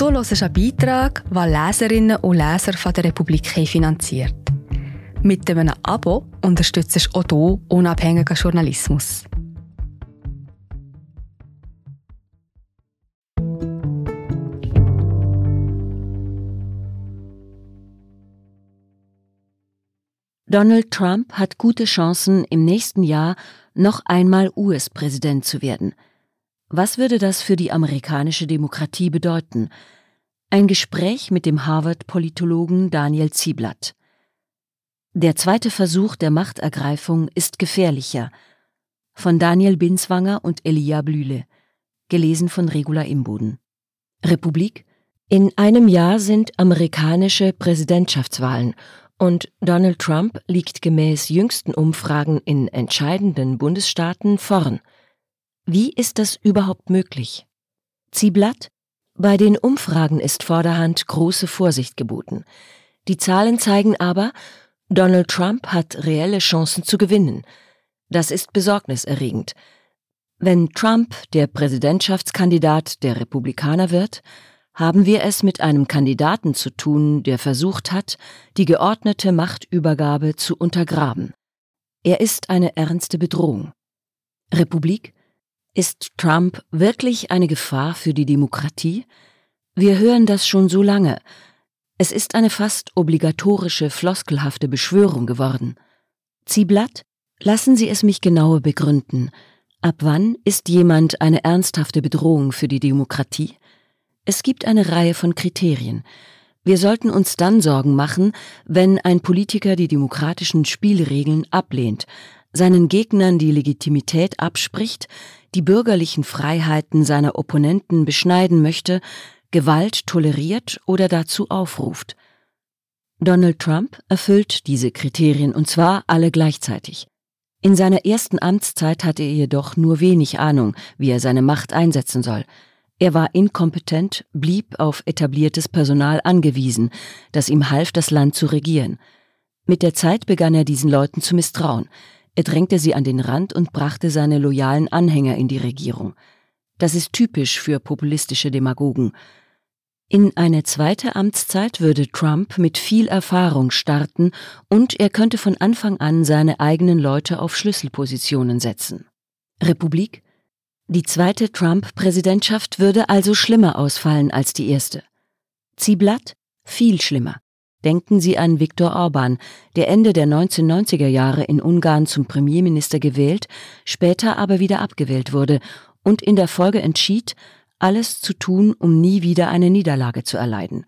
Du hörst einen Beitrag, den Leserinnen und Leser von der Republik finanziert. Mit einem Abo unterstützt du auch du unabhängigen Journalismus. Donald Trump hat gute Chancen, im nächsten Jahr noch einmal US-Präsident zu werden. Was würde das für die amerikanische Demokratie bedeuten? Ein Gespräch mit dem Harvard-Politologen Daniel Zieblatt. Der zweite Versuch der Machtergreifung ist gefährlicher. Von Daniel Binswanger und Elia Blühle. Gelesen von Regula Imboden. Republik? In einem Jahr sind amerikanische Präsidentschaftswahlen und Donald Trump liegt gemäß jüngsten Umfragen in entscheidenden Bundesstaaten vorn. Wie ist das überhaupt möglich? Zieblatt? Bei den Umfragen ist vorderhand große Vorsicht geboten. Die Zahlen zeigen aber, Donald Trump hat reelle Chancen zu gewinnen. Das ist besorgniserregend. Wenn Trump der Präsidentschaftskandidat der Republikaner wird, haben wir es mit einem Kandidaten zu tun, der versucht hat, die geordnete Machtübergabe zu untergraben. Er ist eine ernste Bedrohung. Republik? Ist Trump wirklich eine Gefahr für die Demokratie? Wir hören das schon so lange. Es ist eine fast obligatorische, floskelhafte Beschwörung geworden. Zieblatt? Lassen Sie es mich genauer begründen. Ab wann ist jemand eine ernsthafte Bedrohung für die Demokratie? Es gibt eine Reihe von Kriterien. Wir sollten uns dann Sorgen machen, wenn ein Politiker die demokratischen Spielregeln ablehnt, seinen Gegnern die Legitimität abspricht, die bürgerlichen Freiheiten seiner Opponenten beschneiden möchte, Gewalt toleriert oder dazu aufruft. Donald Trump erfüllt diese Kriterien und zwar alle gleichzeitig. In seiner ersten Amtszeit hatte er jedoch nur wenig Ahnung, wie er seine Macht einsetzen soll. Er war inkompetent, blieb auf etabliertes Personal angewiesen, das ihm half, das Land zu regieren. Mit der Zeit begann er diesen Leuten zu misstrauen. Er drängte sie an den Rand und brachte seine loyalen Anhänger in die Regierung. Das ist typisch für populistische Demagogen. In eine zweite Amtszeit würde Trump mit viel Erfahrung starten und er könnte von Anfang an seine eigenen Leute auf Schlüsselpositionen setzen. Republik die zweite Trump-Präsidentschaft würde also schlimmer ausfallen als die erste. Zieblatt? Viel schlimmer. Denken Sie an Viktor Orban, der Ende der 1990er Jahre in Ungarn zum Premierminister gewählt, später aber wieder abgewählt wurde und in der Folge entschied, alles zu tun, um nie wieder eine Niederlage zu erleiden.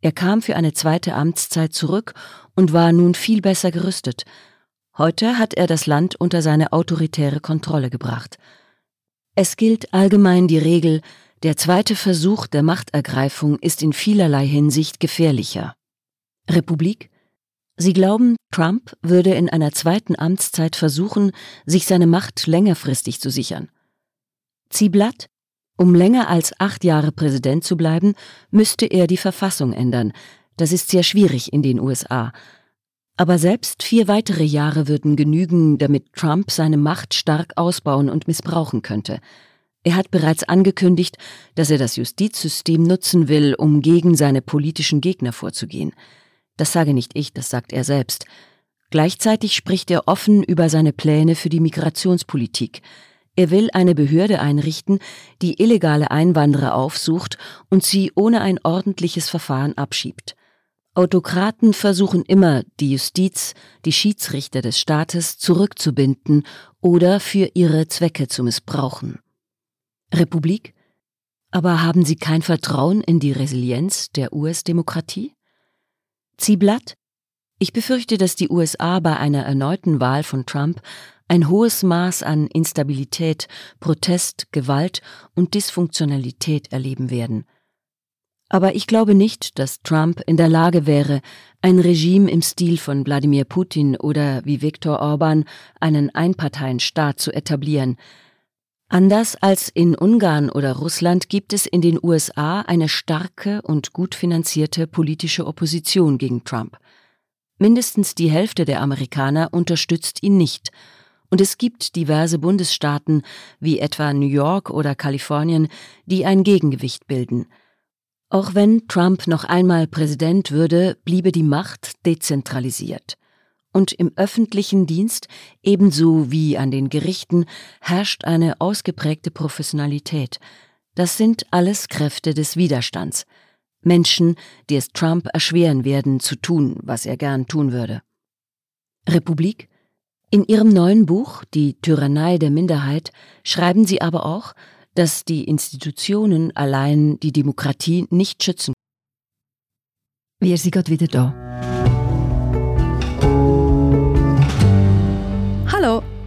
Er kam für eine zweite Amtszeit zurück und war nun viel besser gerüstet. Heute hat er das Land unter seine autoritäre Kontrolle gebracht. Es gilt allgemein die Regel, der zweite Versuch der Machtergreifung ist in vielerlei Hinsicht gefährlicher. Republik? Sie glauben, Trump würde in einer zweiten Amtszeit versuchen, sich seine Macht längerfristig zu sichern. Zieblatt? Um länger als acht Jahre Präsident zu bleiben, müsste er die Verfassung ändern. Das ist sehr schwierig in den USA. Aber selbst vier weitere Jahre würden genügen, damit Trump seine Macht stark ausbauen und missbrauchen könnte. Er hat bereits angekündigt, dass er das Justizsystem nutzen will, um gegen seine politischen Gegner vorzugehen. Das sage nicht ich, das sagt er selbst. Gleichzeitig spricht er offen über seine Pläne für die Migrationspolitik. Er will eine Behörde einrichten, die illegale Einwanderer aufsucht und sie ohne ein ordentliches Verfahren abschiebt. Autokraten versuchen immer, die Justiz, die Schiedsrichter des Staates zurückzubinden oder für ihre Zwecke zu missbrauchen. Republik? Aber haben Sie kein Vertrauen in die Resilienz der US-Demokratie? Zieblatt? Ich befürchte, dass die USA bei einer erneuten Wahl von Trump ein hohes Maß an Instabilität, Protest, Gewalt und Dysfunktionalität erleben werden. Aber ich glaube nicht, dass Trump in der Lage wäre, ein Regime im Stil von Wladimir Putin oder wie Viktor Orban einen Einparteienstaat zu etablieren. Anders als in Ungarn oder Russland gibt es in den USA eine starke und gut finanzierte politische Opposition gegen Trump. Mindestens die Hälfte der Amerikaner unterstützt ihn nicht, und es gibt diverse Bundesstaaten wie etwa New York oder Kalifornien, die ein Gegengewicht bilden – Auch wenn Trump noch einmal Präsident würde, bliebe die Macht dezentralisiert. Und im öffentlichen Dienst, ebenso wie an den Gerichten, herrscht eine ausgeprägte Professionalität. Das sind alles Kräfte des Widerstands. Menschen, die es Trump erschweren werden, zu tun, was er gern tun würde. Republik? In ihrem neuen Buch Die Tyrannei der Minderheit schreiben sie aber auch, dass die Institutionen allein die Demokratie nicht schützen. Wir sind gerade wieder da.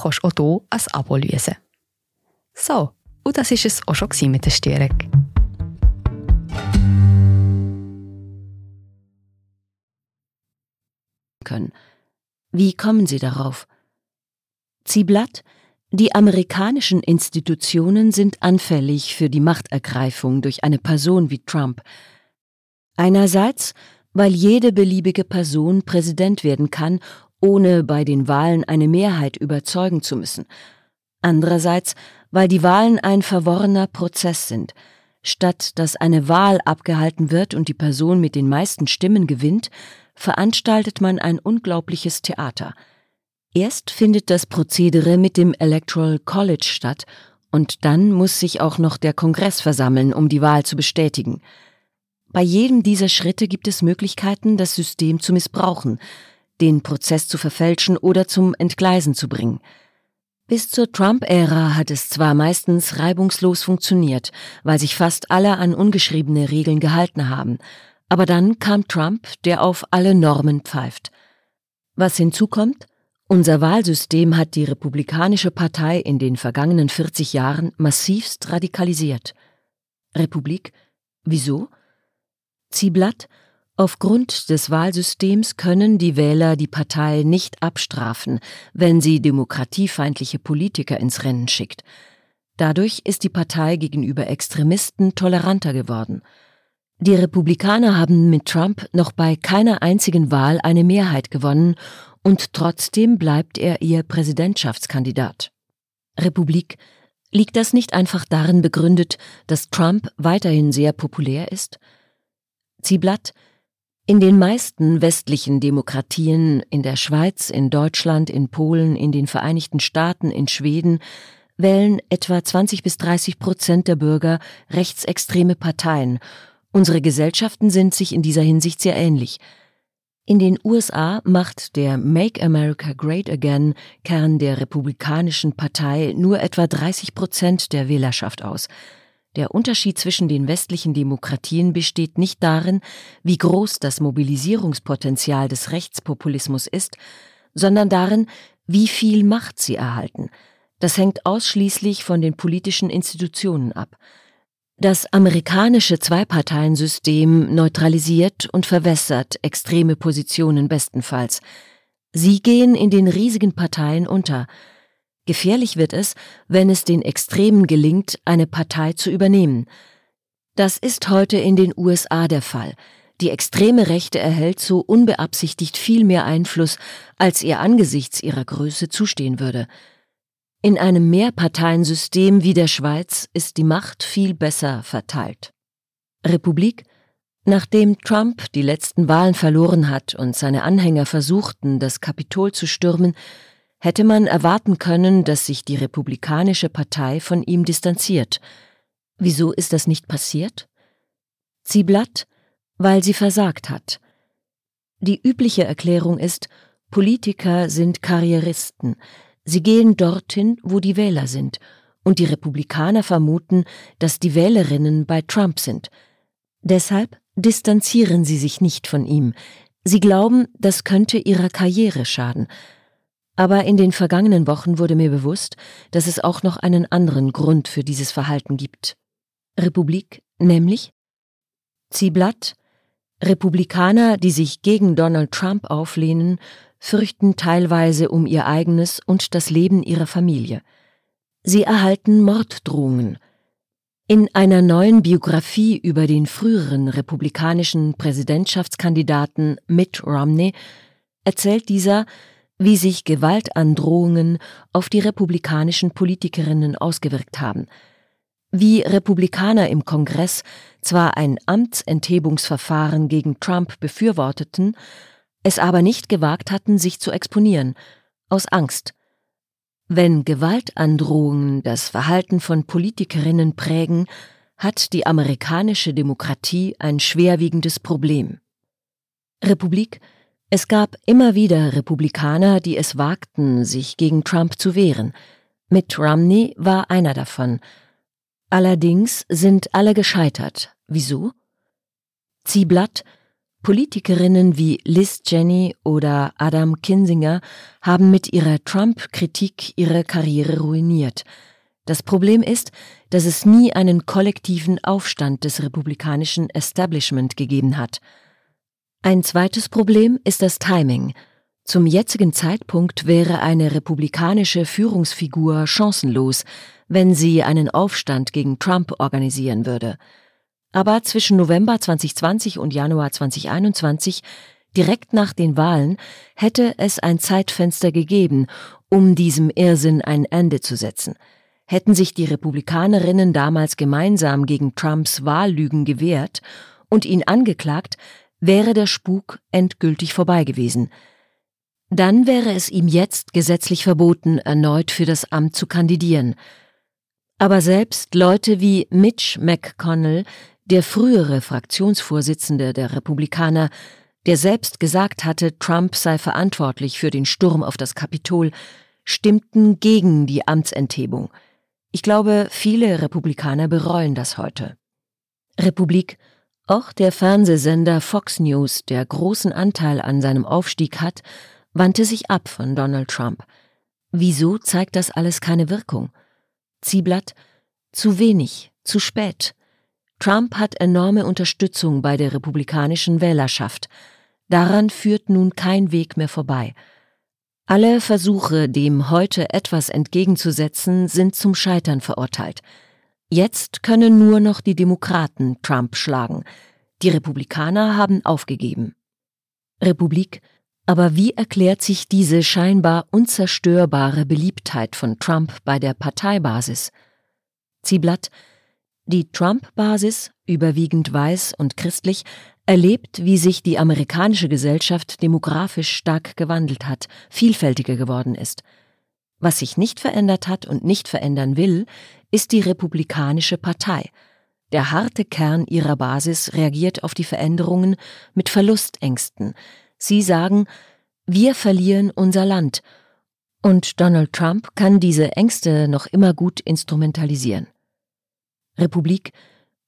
kannst du auch hier ein Abo lösen. So, und das war es auch schon mit der Störung. Können. Wie kommen Sie darauf? Zieblatt die amerikanischen Institutionen sind anfällig für die Machtergreifung durch eine Person wie Trump. Einerseits, weil jede beliebige Person Präsident werden kann, ohne bei den Wahlen eine Mehrheit überzeugen zu müssen. Andererseits, weil die Wahlen ein verworrener Prozess sind. Statt dass eine Wahl abgehalten wird und die Person mit den meisten Stimmen gewinnt, veranstaltet man ein unglaubliches Theater – Erst findet das Prozedere mit dem Electoral College statt und dann muss sich auch noch der Kongress versammeln, um die Wahl zu bestätigen. Bei jedem dieser Schritte gibt es Möglichkeiten, das System zu missbrauchen, den Prozess zu verfälschen oder zum Entgleisen zu bringen. Bis zur Trump-Ära hat es zwar meistens reibungslos funktioniert, weil sich fast alle an ungeschriebene Regeln gehalten haben, aber dann kam Trump, der auf alle Normen pfeift. Was hinzukommt? Unser Wahlsystem hat die Republikanische Partei in den vergangenen 40 Jahren massivst radikalisiert. Republik? Wieso? Zieblatt? Aufgrund des Wahlsystems können die Wähler die Partei nicht abstrafen, wenn sie demokratiefeindliche Politiker ins Rennen schickt. Dadurch ist die Partei gegenüber Extremisten toleranter geworden. Die Republikaner haben mit Trump noch bei keiner einzigen Wahl eine Mehrheit gewonnen und trotzdem bleibt er ihr Präsidentschaftskandidat. Republik, liegt das nicht einfach darin begründet, dass Trump weiterhin sehr populär ist? Zieblatt, in den meisten westlichen Demokratien, in der Schweiz, in Deutschland, in Polen, in den Vereinigten Staaten, in Schweden, wählen etwa 20 bis 30 Prozent der Bürger rechtsextreme Parteien. Unsere Gesellschaften sind sich in dieser Hinsicht sehr ähnlich. In den USA macht der Make America Great Again Kern der Republikanischen Partei nur etwa 30 Prozent der Wählerschaft aus. Der Unterschied zwischen den westlichen Demokratien besteht nicht darin, wie groß das Mobilisierungspotenzial des Rechtspopulismus ist, sondern darin, wie viel Macht sie erhalten. Das hängt ausschließlich von den politischen Institutionen ab. Das amerikanische Zweiparteiensystem neutralisiert und verwässert extreme Positionen bestenfalls. Sie gehen in den riesigen Parteien unter. Gefährlich wird es, wenn es den Extremen gelingt, eine Partei zu übernehmen. Das ist heute in den USA der Fall. Die extreme Rechte erhält so unbeabsichtigt viel mehr Einfluss, als ihr angesichts ihrer Größe zustehen würde. In einem Mehrparteiensystem wie der Schweiz ist die Macht viel besser verteilt. Republik Nachdem Trump die letzten Wahlen verloren hat und seine Anhänger versuchten, das Kapitol zu stürmen, hätte man erwarten können, dass sich die Republikanische Partei von ihm distanziert. Wieso ist das nicht passiert? Zieblatt, weil sie versagt hat. Die übliche Erklärung ist, Politiker sind Karrieristen, Sie gehen dorthin, wo die Wähler sind, und die Republikaner vermuten, dass die Wählerinnen bei Trump sind. Deshalb distanzieren sie sich nicht von ihm. Sie glauben, das könnte ihrer Karriere schaden. Aber in den vergangenen Wochen wurde mir bewusst, dass es auch noch einen anderen Grund für dieses Verhalten gibt. Republik, nämlich Zieh Blatt. Republikaner, die sich gegen Donald Trump auflehnen, fürchten teilweise um ihr eigenes und das Leben ihrer Familie. Sie erhalten Morddrohungen. In einer neuen Biografie über den früheren republikanischen Präsidentschaftskandidaten Mitt Romney erzählt dieser, wie sich Gewaltandrohungen auf die republikanischen Politikerinnen ausgewirkt haben, wie Republikaner im Kongress zwar ein Amtsenthebungsverfahren gegen Trump befürworteten, es aber nicht gewagt hatten, sich zu exponieren, aus Angst. Wenn Gewaltandrohungen das Verhalten von Politikerinnen prägen, hat die amerikanische Demokratie ein schwerwiegendes Problem. Republik Es gab immer wieder Republikaner, die es wagten, sich gegen Trump zu wehren. Mitt Romney war einer davon. Allerdings sind alle gescheitert. Wieso? Zieh Blatt Politikerinnen wie Liz Jenny oder Adam Kinsinger haben mit ihrer Trump-Kritik ihre Karriere ruiniert. Das Problem ist, dass es nie einen kollektiven Aufstand des republikanischen Establishment gegeben hat. Ein zweites Problem ist das Timing. Zum jetzigen Zeitpunkt wäre eine republikanische Führungsfigur chancenlos, wenn sie einen Aufstand gegen Trump organisieren würde. Aber zwischen November 2020 und Januar 2021, direkt nach den Wahlen, hätte es ein Zeitfenster gegeben, um diesem Irrsinn ein Ende zu setzen. Hätten sich die Republikanerinnen damals gemeinsam gegen Trumps Wahllügen gewehrt und ihn angeklagt, wäre der Spuk endgültig vorbei gewesen. Dann wäre es ihm jetzt gesetzlich verboten, erneut für das Amt zu kandidieren. Aber selbst Leute wie Mitch McConnell der frühere Fraktionsvorsitzende der Republikaner, der selbst gesagt hatte, Trump sei verantwortlich für den Sturm auf das Kapitol, stimmten gegen die Amtsenthebung. Ich glaube, viele Republikaner bereuen das heute. Republik auch der Fernsehsender Fox News, der großen Anteil an seinem Aufstieg hat, wandte sich ab von Donald Trump. Wieso zeigt das alles keine Wirkung? Zieblatt, zu wenig, zu spät. Trump hat enorme Unterstützung bei der republikanischen Wählerschaft. Daran führt nun kein Weg mehr vorbei. Alle Versuche, dem heute etwas entgegenzusetzen, sind zum Scheitern verurteilt. Jetzt können nur noch die Demokraten Trump schlagen. Die Republikaner haben aufgegeben. Republik, aber wie erklärt sich diese scheinbar unzerstörbare Beliebtheit von Trump bei der Parteibasis? Zieblatt, die Trump-Basis, überwiegend weiß und christlich, erlebt, wie sich die amerikanische Gesellschaft demografisch stark gewandelt hat, vielfältiger geworden ist. Was sich nicht verändert hat und nicht verändern will, ist die Republikanische Partei. Der harte Kern ihrer Basis reagiert auf die Veränderungen mit Verlustängsten. Sie sagen, wir verlieren unser Land. Und Donald Trump kann diese Ängste noch immer gut instrumentalisieren. Republik,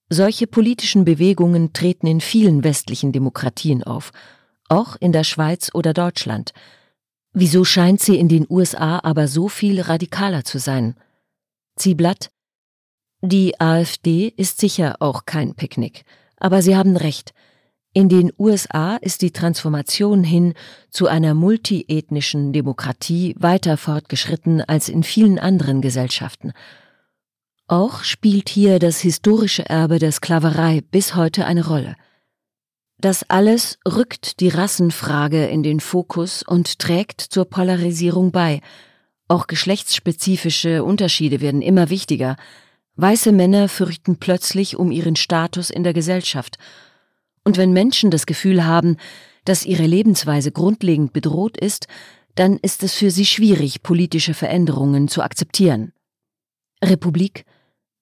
solche politischen Bewegungen treten in vielen westlichen Demokratien auf, auch in der Schweiz oder Deutschland. Wieso scheint sie in den USA aber so viel radikaler zu sein? Zieblatt, die AfD ist sicher auch kein Picknick, aber Sie haben recht. In den USA ist die Transformation hin zu einer multiethnischen Demokratie weiter fortgeschritten als in vielen anderen Gesellschaften. Auch spielt hier das historische Erbe der Sklaverei bis heute eine Rolle. Das alles rückt die Rassenfrage in den Fokus und trägt zur Polarisierung bei. Auch geschlechtsspezifische Unterschiede werden immer wichtiger. Weiße Männer fürchten plötzlich um ihren Status in der Gesellschaft. Und wenn Menschen das Gefühl haben, dass ihre Lebensweise grundlegend bedroht ist, dann ist es für sie schwierig, politische Veränderungen zu akzeptieren. Republik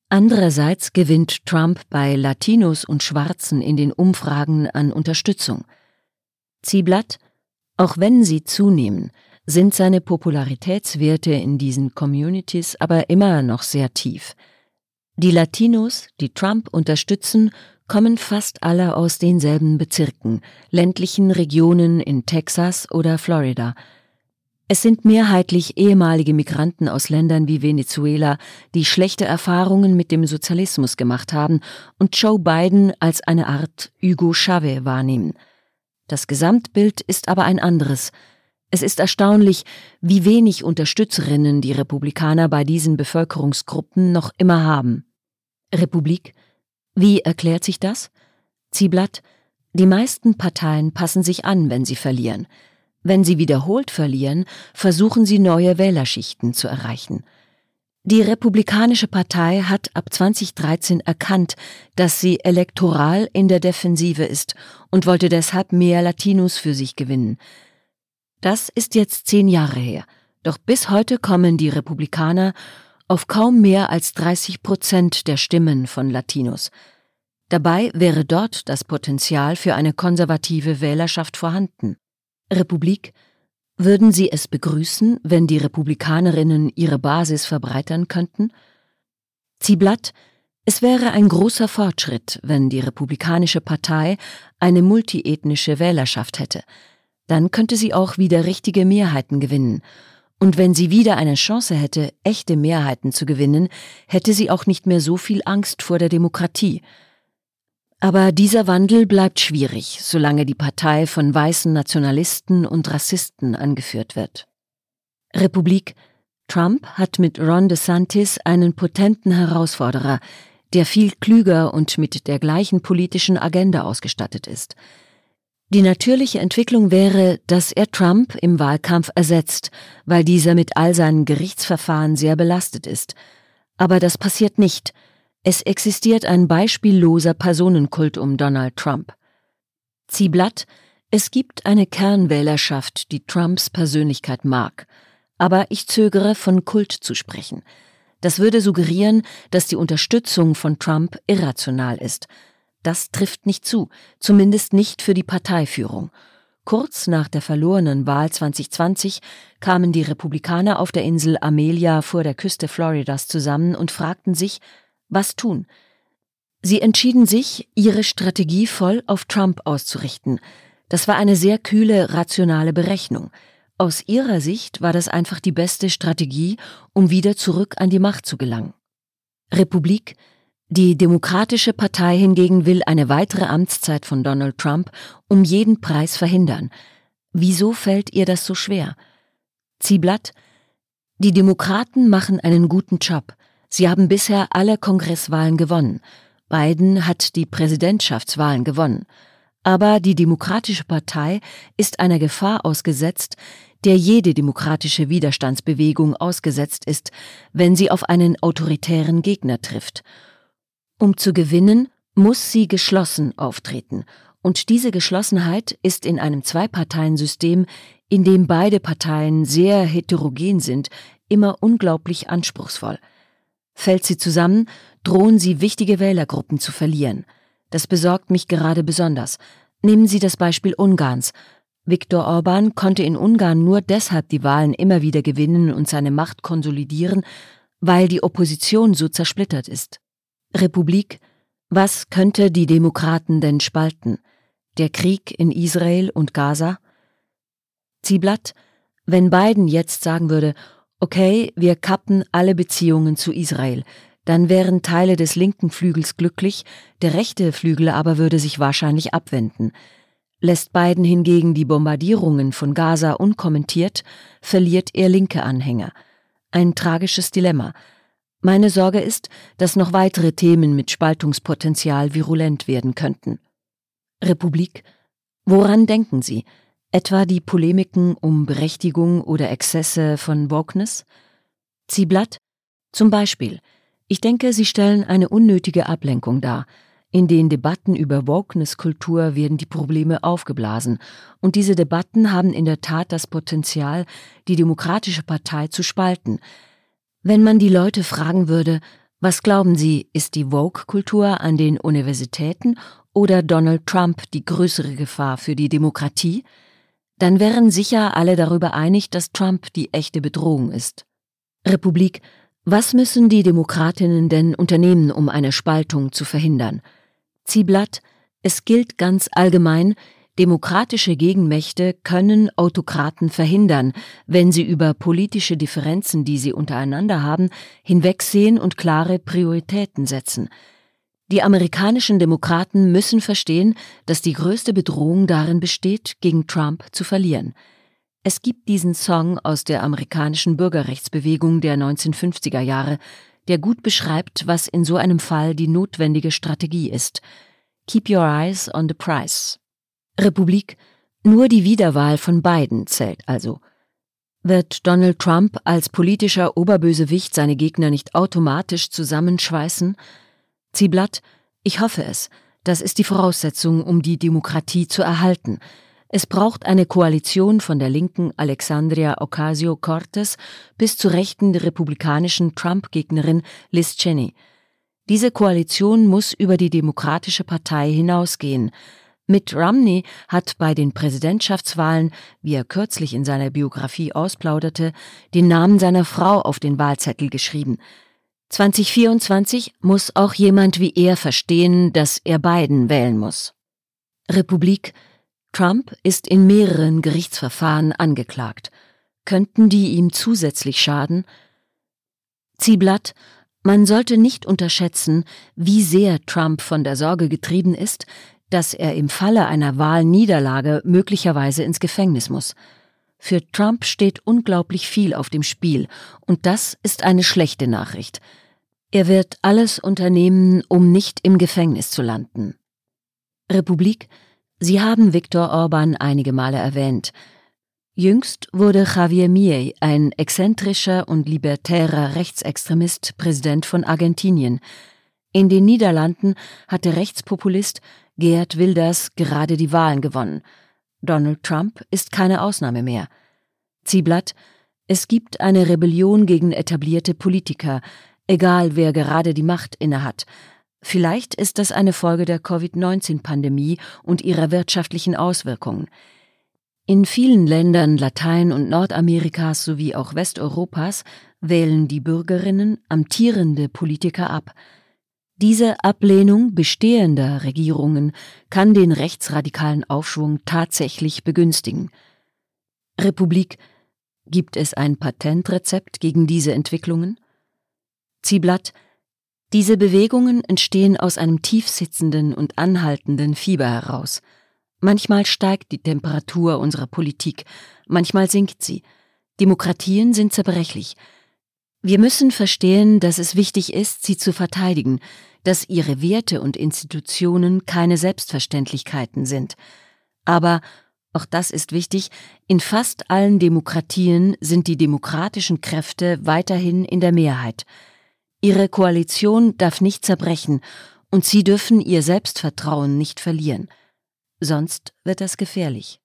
Andererseits gewinnt Trump bei Latinos und Schwarzen in den Umfragen an Unterstützung. Zieblatt, auch wenn sie zunehmen, sind seine Popularitätswerte in diesen Communities aber immer noch sehr tief. Die Latinos, die Trump unterstützen, kommen fast alle aus denselben Bezirken, ländlichen Regionen in Texas oder Florida. Es sind mehrheitlich ehemalige Migranten aus Ländern wie Venezuela, die schlechte Erfahrungen mit dem Sozialismus gemacht haben und Joe Biden als eine Art Hugo Chavez wahrnehmen. Das Gesamtbild ist aber ein anderes. Es ist erstaunlich, wie wenig Unterstützerinnen die Republikaner bei diesen Bevölkerungsgruppen noch immer haben. Republik? Wie erklärt sich das? Zieblatt? Die meisten Parteien passen sich an, wenn sie verlieren. Wenn sie wiederholt verlieren, versuchen sie neue Wählerschichten zu erreichen. Die Republikanische Partei hat ab 2013 erkannt, dass sie elektoral in der Defensive ist und wollte deshalb mehr Latinos für sich gewinnen. Das ist jetzt zehn Jahre her, doch bis heute kommen die Republikaner auf kaum mehr als 30 Prozent der Stimmen von Latinos. Dabei wäre dort das Potenzial für eine konservative Wählerschaft vorhanden. Republik, würden Sie es begrüßen, wenn die Republikanerinnen ihre Basis verbreitern könnten? Zieblatt, es wäre ein großer Fortschritt, wenn die Republikanische Partei eine multiethnische Wählerschaft hätte. Dann könnte sie auch wieder richtige Mehrheiten gewinnen. Und wenn sie wieder eine Chance hätte, echte Mehrheiten zu gewinnen, hätte sie auch nicht mehr so viel Angst vor der Demokratie. Aber dieser Wandel bleibt schwierig, solange die Partei von weißen Nationalisten und Rassisten angeführt wird. Republik Trump hat mit Ron DeSantis einen potenten Herausforderer, der viel klüger und mit der gleichen politischen Agenda ausgestattet ist. Die natürliche Entwicklung wäre, dass er Trump im Wahlkampf ersetzt, weil dieser mit all seinen Gerichtsverfahren sehr belastet ist. Aber das passiert nicht – es existiert ein beispielloser Personenkult um Donald Trump. Zieh Blatt, es gibt eine Kernwählerschaft, die Trumps Persönlichkeit mag, aber ich zögere von Kult zu sprechen. Das würde suggerieren, dass die Unterstützung von Trump irrational ist. Das trifft nicht zu, zumindest nicht für die Parteiführung. Kurz nach der verlorenen Wahl 2020 kamen die Republikaner auf der Insel Amelia vor der Küste Floridas zusammen und fragten sich, was tun? Sie entschieden sich, ihre Strategie voll auf Trump auszurichten. Das war eine sehr kühle, rationale Berechnung. Aus ihrer Sicht war das einfach die beste Strategie, um wieder zurück an die Macht zu gelangen. Republik Die Demokratische Partei hingegen will eine weitere Amtszeit von Donald Trump um jeden Preis verhindern. Wieso fällt ihr das so schwer? Zieblatt Die Demokraten machen einen guten Job. Sie haben bisher alle Kongresswahlen gewonnen. Biden hat die Präsidentschaftswahlen gewonnen. Aber die Demokratische Partei ist einer Gefahr ausgesetzt, der jede demokratische Widerstandsbewegung ausgesetzt ist, wenn sie auf einen autoritären Gegner trifft. Um zu gewinnen, muss sie geschlossen auftreten, und diese Geschlossenheit ist in einem Zweiparteiensystem, in dem beide Parteien sehr heterogen sind, immer unglaublich anspruchsvoll. Fällt sie zusammen, drohen sie wichtige Wählergruppen zu verlieren. Das besorgt mich gerade besonders. Nehmen Sie das Beispiel Ungarns. Viktor Orban konnte in Ungarn nur deshalb die Wahlen immer wieder gewinnen und seine Macht konsolidieren, weil die Opposition so zersplittert ist. Republik, was könnte die Demokraten denn spalten? Der Krieg in Israel und Gaza? Zieblatt, wenn Biden jetzt sagen würde, okay, wir kappen alle Beziehungen zu Israel, dann wären Teile des linken Flügels glücklich, der rechte Flügel aber würde sich wahrscheinlich abwenden. Lässt Biden hingegen die Bombardierungen von Gaza unkommentiert, verliert er linke Anhänger. Ein tragisches Dilemma. Meine Sorge ist, dass noch weitere Themen mit Spaltungspotenzial virulent werden könnten. Republik, woran denken Sie? Etwa die Polemiken um Berechtigung oder Exzesse von Wokeness? Zieblatt? Zum Beispiel. Ich denke, sie stellen eine unnötige Ablenkung dar. In den Debatten über Wokeness-Kultur werden die Probleme aufgeblasen. Und diese Debatten haben in der Tat das Potenzial, die Demokratische Partei zu spalten. Wenn man die Leute fragen würde, was glauben Sie, ist die Woke-Kultur an den Universitäten oder Donald Trump die größere Gefahr für die Demokratie? dann wären sicher alle darüber einig, dass Trump die echte Bedrohung ist. Republik, was müssen die Demokratinnen denn unternehmen, um eine Spaltung zu verhindern? Zieblatt, es gilt ganz allgemein, Demokratische Gegenmächte können Autokraten verhindern, wenn sie über politische Differenzen, die sie untereinander haben, hinwegsehen und klare Prioritäten setzen. Die amerikanischen Demokraten müssen verstehen, dass die größte Bedrohung darin besteht, gegen Trump zu verlieren. Es gibt diesen Song aus der amerikanischen Bürgerrechtsbewegung der 1950er Jahre, der gut beschreibt, was in so einem Fall die notwendige Strategie ist. Keep your eyes on the prize. Republik, nur die Wiederwahl von Biden zählt also. Wird Donald Trump als politischer Oberbösewicht seine Gegner nicht automatisch zusammenschweißen? Zieh Blatt, ich hoffe es. Das ist die Voraussetzung, um die Demokratie zu erhalten. Es braucht eine Koalition von der linken Alexandria Ocasio-Cortez bis zur rechten republikanischen Trump-Gegnerin Liz Cheney. Diese Koalition muss über die Demokratische Partei hinausgehen. Mitt Romney hat bei den Präsidentschaftswahlen, wie er kürzlich in seiner Biografie ausplauderte, den Namen seiner Frau auf den Wahlzettel geschrieben. 2024 muss auch jemand wie er verstehen, dass er Biden wählen muss. Republik Trump ist in mehreren Gerichtsverfahren angeklagt. Könnten die ihm zusätzlich schaden? Ziehblatt man sollte nicht unterschätzen, wie sehr Trump von der Sorge getrieben ist, dass er im Falle einer Wahlniederlage möglicherweise ins Gefängnis muss. Für Trump steht unglaublich viel auf dem Spiel, und das ist eine schlechte Nachricht. Er wird alles unternehmen, um nicht im Gefängnis zu landen. Republik, Sie haben Viktor Orban einige Male erwähnt. Jüngst wurde Javier Milei, ein exzentrischer und libertärer Rechtsextremist, Präsident von Argentinien. In den Niederlanden hat der Rechtspopulist Geert Wilders gerade die Wahlen gewonnen. Donald Trump ist keine Ausnahme mehr. Zieblatt, es gibt eine Rebellion gegen etablierte Politiker, egal wer gerade die Macht innehat. Vielleicht ist das eine Folge der Covid-19-Pandemie und ihrer wirtschaftlichen Auswirkungen. In vielen Ländern Latein- und Nordamerikas sowie auch Westeuropas wählen die Bürgerinnen amtierende Politiker ab. Diese Ablehnung bestehender Regierungen kann den rechtsradikalen Aufschwung tatsächlich begünstigen. Republik Gibt es ein Patentrezept gegen diese Entwicklungen? Zieblatt Diese Bewegungen entstehen aus einem tiefsitzenden und anhaltenden Fieber heraus. Manchmal steigt die Temperatur unserer Politik, manchmal sinkt sie. Demokratien sind zerbrechlich, wir müssen verstehen, dass es wichtig ist, sie zu verteidigen, dass ihre Werte und Institutionen keine Selbstverständlichkeiten sind. Aber, auch das ist wichtig, in fast allen Demokratien sind die demokratischen Kräfte weiterhin in der Mehrheit. Ihre Koalition darf nicht zerbrechen, und sie dürfen ihr Selbstvertrauen nicht verlieren. Sonst wird das gefährlich.